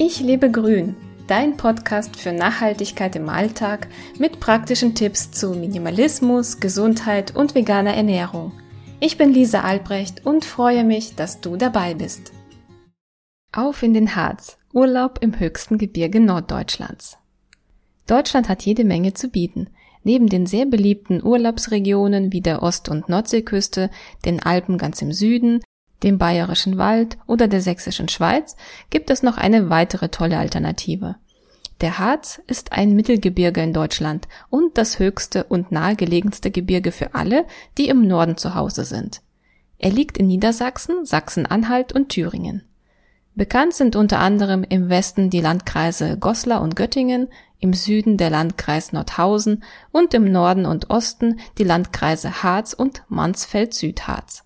Ich lebe grün, dein Podcast für Nachhaltigkeit im Alltag mit praktischen Tipps zu Minimalismus, Gesundheit und veganer Ernährung. Ich bin Lisa Albrecht und freue mich, dass du dabei bist. Auf in den Harz, Urlaub im höchsten Gebirge Norddeutschlands. Deutschland hat jede Menge zu bieten. Neben den sehr beliebten Urlaubsregionen wie der Ost- und Nordseeküste, den Alpen ganz im Süden, dem Bayerischen Wald oder der Sächsischen Schweiz gibt es noch eine weitere tolle Alternative. Der Harz ist ein Mittelgebirge in Deutschland und das höchste und nahegelegenste Gebirge für alle, die im Norden zu Hause sind. Er liegt in Niedersachsen, Sachsen-Anhalt und Thüringen. Bekannt sind unter anderem im Westen die Landkreise Goslar und Göttingen, im Süden der Landkreis Nordhausen und im Norden und Osten die Landkreise Harz und Mansfeld-Südharz.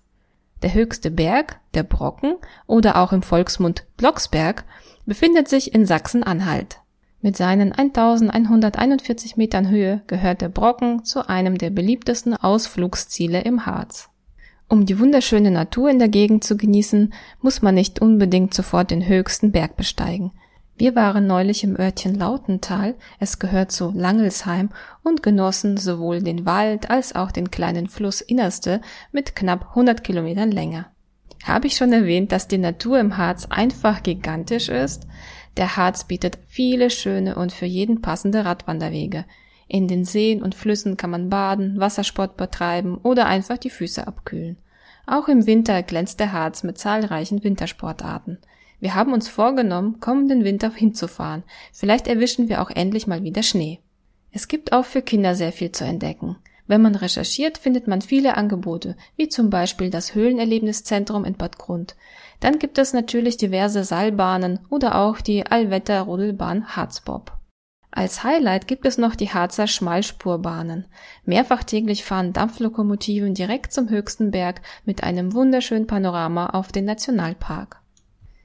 Der höchste Berg, der Brocken oder auch im Volksmund Blocksberg, befindet sich in Sachsen-Anhalt. Mit seinen 1141 Metern Höhe gehört der Brocken zu einem der beliebtesten Ausflugsziele im Harz. Um die wunderschöne Natur in der Gegend zu genießen, muss man nicht unbedingt sofort den höchsten Berg besteigen. Wir waren neulich im Örtchen Lautental, es gehört zu Langelsheim, und genossen sowohl den Wald als auch den kleinen Fluss Innerste mit knapp 100 Kilometern Länge. Habe ich schon erwähnt, dass die Natur im Harz einfach gigantisch ist? Der Harz bietet viele schöne und für jeden passende Radwanderwege. In den Seen und Flüssen kann man baden, Wassersport betreiben oder einfach die Füße abkühlen. Auch im Winter glänzt der Harz mit zahlreichen Wintersportarten. Wir haben uns vorgenommen, kommenden Winter hinzufahren. Vielleicht erwischen wir auch endlich mal wieder Schnee. Es gibt auch für Kinder sehr viel zu entdecken. Wenn man recherchiert, findet man viele Angebote, wie zum Beispiel das Höhlenerlebniszentrum in Bad Grund. Dann gibt es natürlich diverse Seilbahnen oder auch die Allwetter-Rodelbahn Harzbob. Als Highlight gibt es noch die Harzer Schmalspurbahnen. Mehrfach täglich fahren Dampflokomotiven direkt zum höchsten Berg mit einem wunderschönen Panorama auf den Nationalpark.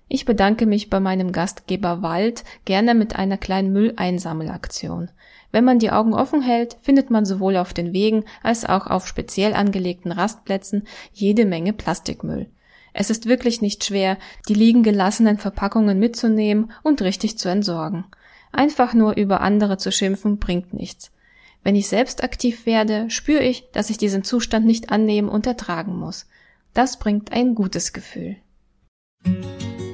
Ich bedanke mich bei meinem Gastgeber Wald gerne mit einer kleinen Mülleinsammelaktion. Wenn man die Augen offen hält, findet man sowohl auf den Wegen als auch auf speziell angelegten Rastplätzen jede Menge Plastikmüll. Es ist wirklich nicht schwer, die liegen gelassenen Verpackungen mitzunehmen und richtig zu entsorgen. Einfach nur über andere zu schimpfen bringt nichts. Wenn ich selbst aktiv werde, spüre ich, dass ich diesen Zustand nicht annehmen und ertragen muss. Das bringt ein gutes Gefühl.